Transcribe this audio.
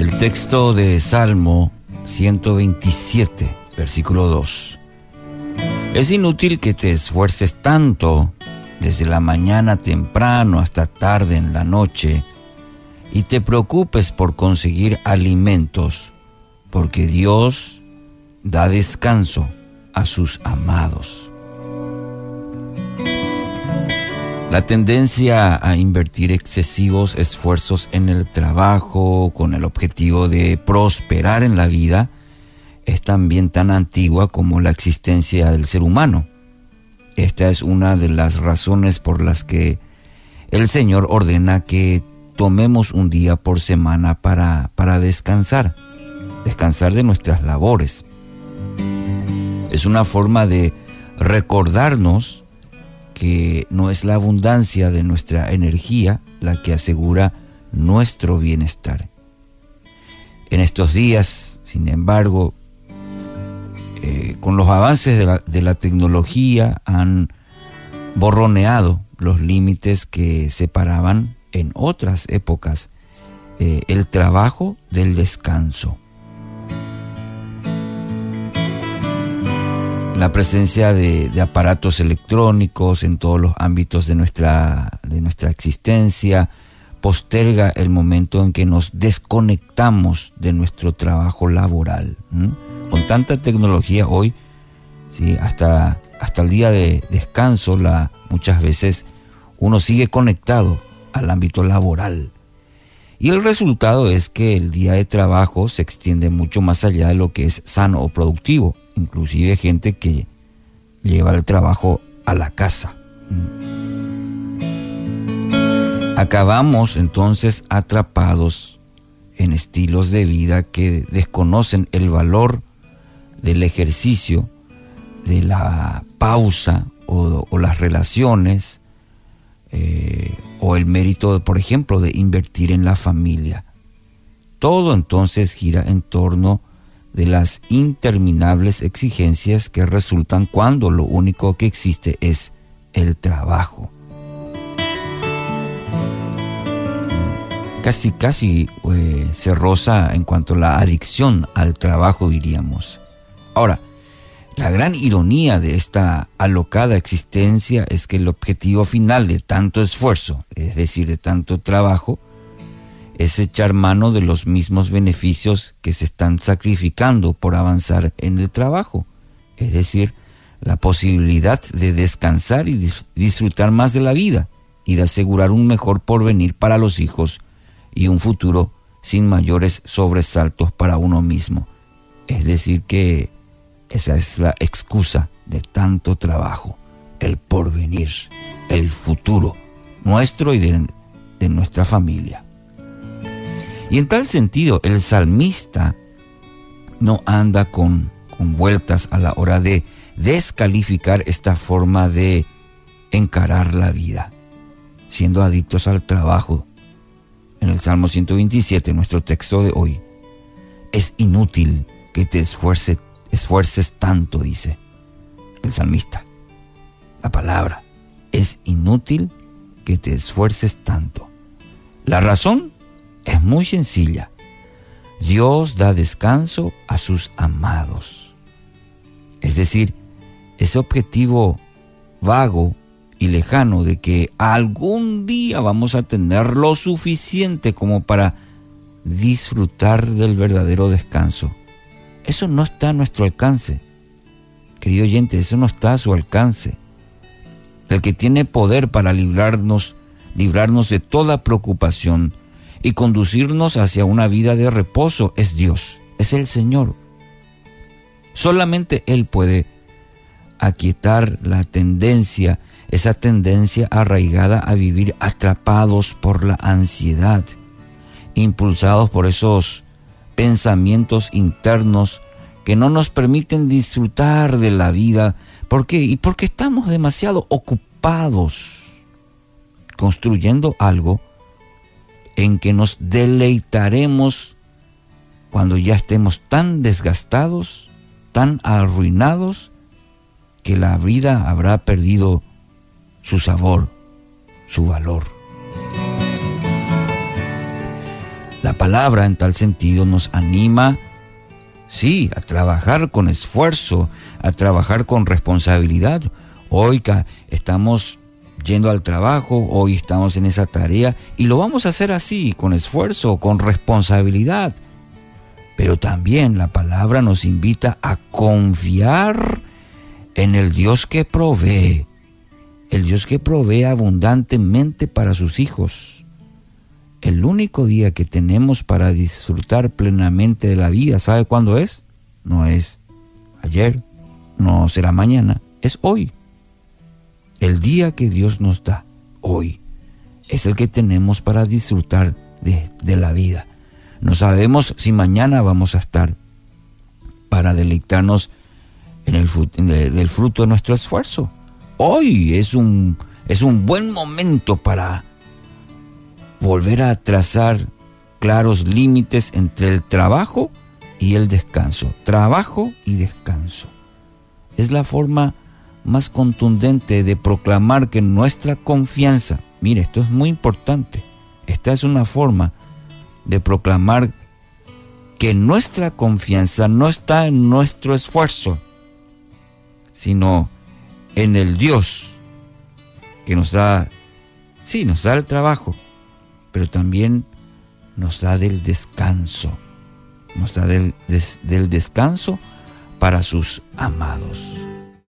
El texto de Salmo 127, versículo 2. Es inútil que te esfuerces tanto desde la mañana temprano hasta tarde en la noche y te preocupes por conseguir alimentos, porque Dios da descanso a sus amados. La tendencia a invertir excesivos esfuerzos en el trabajo con el objetivo de prosperar en la vida es también tan antigua como la existencia del ser humano. Esta es una de las razones por las que el Señor ordena que tomemos un día por semana para, para descansar, descansar de nuestras labores. Es una forma de recordarnos que no es la abundancia de nuestra energía la que asegura nuestro bienestar. En estos días, sin embargo, eh, con los avances de la, tecnología han borroneado los límites que separaban en otras épocas eh, el trabajo del descanso. La presencia de, aparatos electrónicos en todos los ámbitos de nuestra, de nuestra existencia posterga el momento en que nos desconectamos de nuestro trabajo laboral. Con tanta tecnología hoy, ¿sí? hasta, hasta el día de descanso, la, muchas veces uno sigue conectado al ámbito laboral. Y el resultado es que el día de trabajo se extiende mucho más allá de lo que es sano o productivo inclusive gente que lleva el trabajo a la casa. Acabamos entonces atrapados en estilos de vida que desconocen el valor del ejercicio, de la pausa o, las relaciones, eh, o el mérito, por ejemplo, de invertir en la familia. Todo entonces gira en torno de las interminables exigencias que resultan cuando lo único que existe es el trabajo. Casi, casi eh, se roza en cuanto a la adicción al trabajo, diríamos. Ahora, la gran ironía de esta alocada existencia es que el objetivo final de tanto esfuerzo, es decir, de tanto trabajo, es echar mano de los mismos beneficios que se están sacrificando por avanzar en el trabajo, es decir, la posibilidad de descansar y disfrutar más de la vida y de asegurar un mejor porvenir para los hijos y un futuro sin mayores sobresaltos para uno mismo. Es decir, que esa es la excusa de tanto trabajo, el porvenir, el futuro nuestro y de, de nuestra familia. Y en tal sentido, el salmista no anda con, vueltas a la hora de descalificar esta forma de encarar la vida, siendo adictos al trabajo. En el Salmo 127, nuestro texto de hoy, es inútil que te esfuerces, esfuerces tanto, dice el salmista. La palabra, es inútil que te esfuerces tanto. La razón es muy sencilla. Dios da descanso a sus amados. Es decir, ese objetivo vago y lejano de que algún día vamos a tener lo suficiente como para disfrutar del verdadero descanso. Eso no está a nuestro alcance. Querido oyente, eso no está a su alcance. El que tiene poder para librarnos, librarnos de toda preocupación, y conducirnos hacia una vida de reposo es Dios, es el Señor. Solamente Él puede aquietar la tendencia, esa tendencia arraigada a vivir atrapados por la ansiedad, impulsados por esos pensamientos internos que no nos permiten disfrutar de la vida. ¿Por qué? Y porque estamos demasiado ocupados construyendo algo en que nos deleitaremos cuando ya estemos tan desgastados, tan arruinados, que la vida habrá perdido su sabor, su valor. La palabra en tal sentido nos anima, sí, a trabajar con esfuerzo, a trabajar con responsabilidad. Hoy estamos yendo al trabajo, hoy estamos en esa tarea y lo vamos a hacer así, con esfuerzo, con responsabilidad. Pero también la palabra nos invita a confiar en el Dios que provee, el Dios que provee abundantemente para sus hijos. El único día que tenemos para disfrutar plenamente de la vida, ¿sabe cuándo es? No es ayer, no será mañana, es hoy. El día que Dios nos da, hoy, es el que tenemos para disfrutar de, la vida. No sabemos si mañana vamos a estar para deleitarnos en el, del fruto de nuestro esfuerzo. Hoy es un, es un buen momento para volver a trazar claros límites entre el trabajo y el descanso. Trabajo y descanso. Es la forma más contundente de proclamar que nuestra confianza, mire, esto es muy importante, esta es una forma de proclamar que nuestra confianza no está en nuestro esfuerzo, sino en el Dios que nos da, sí, nos da el trabajo, pero también nos da del descanso, nos da del, del descanso para sus amados.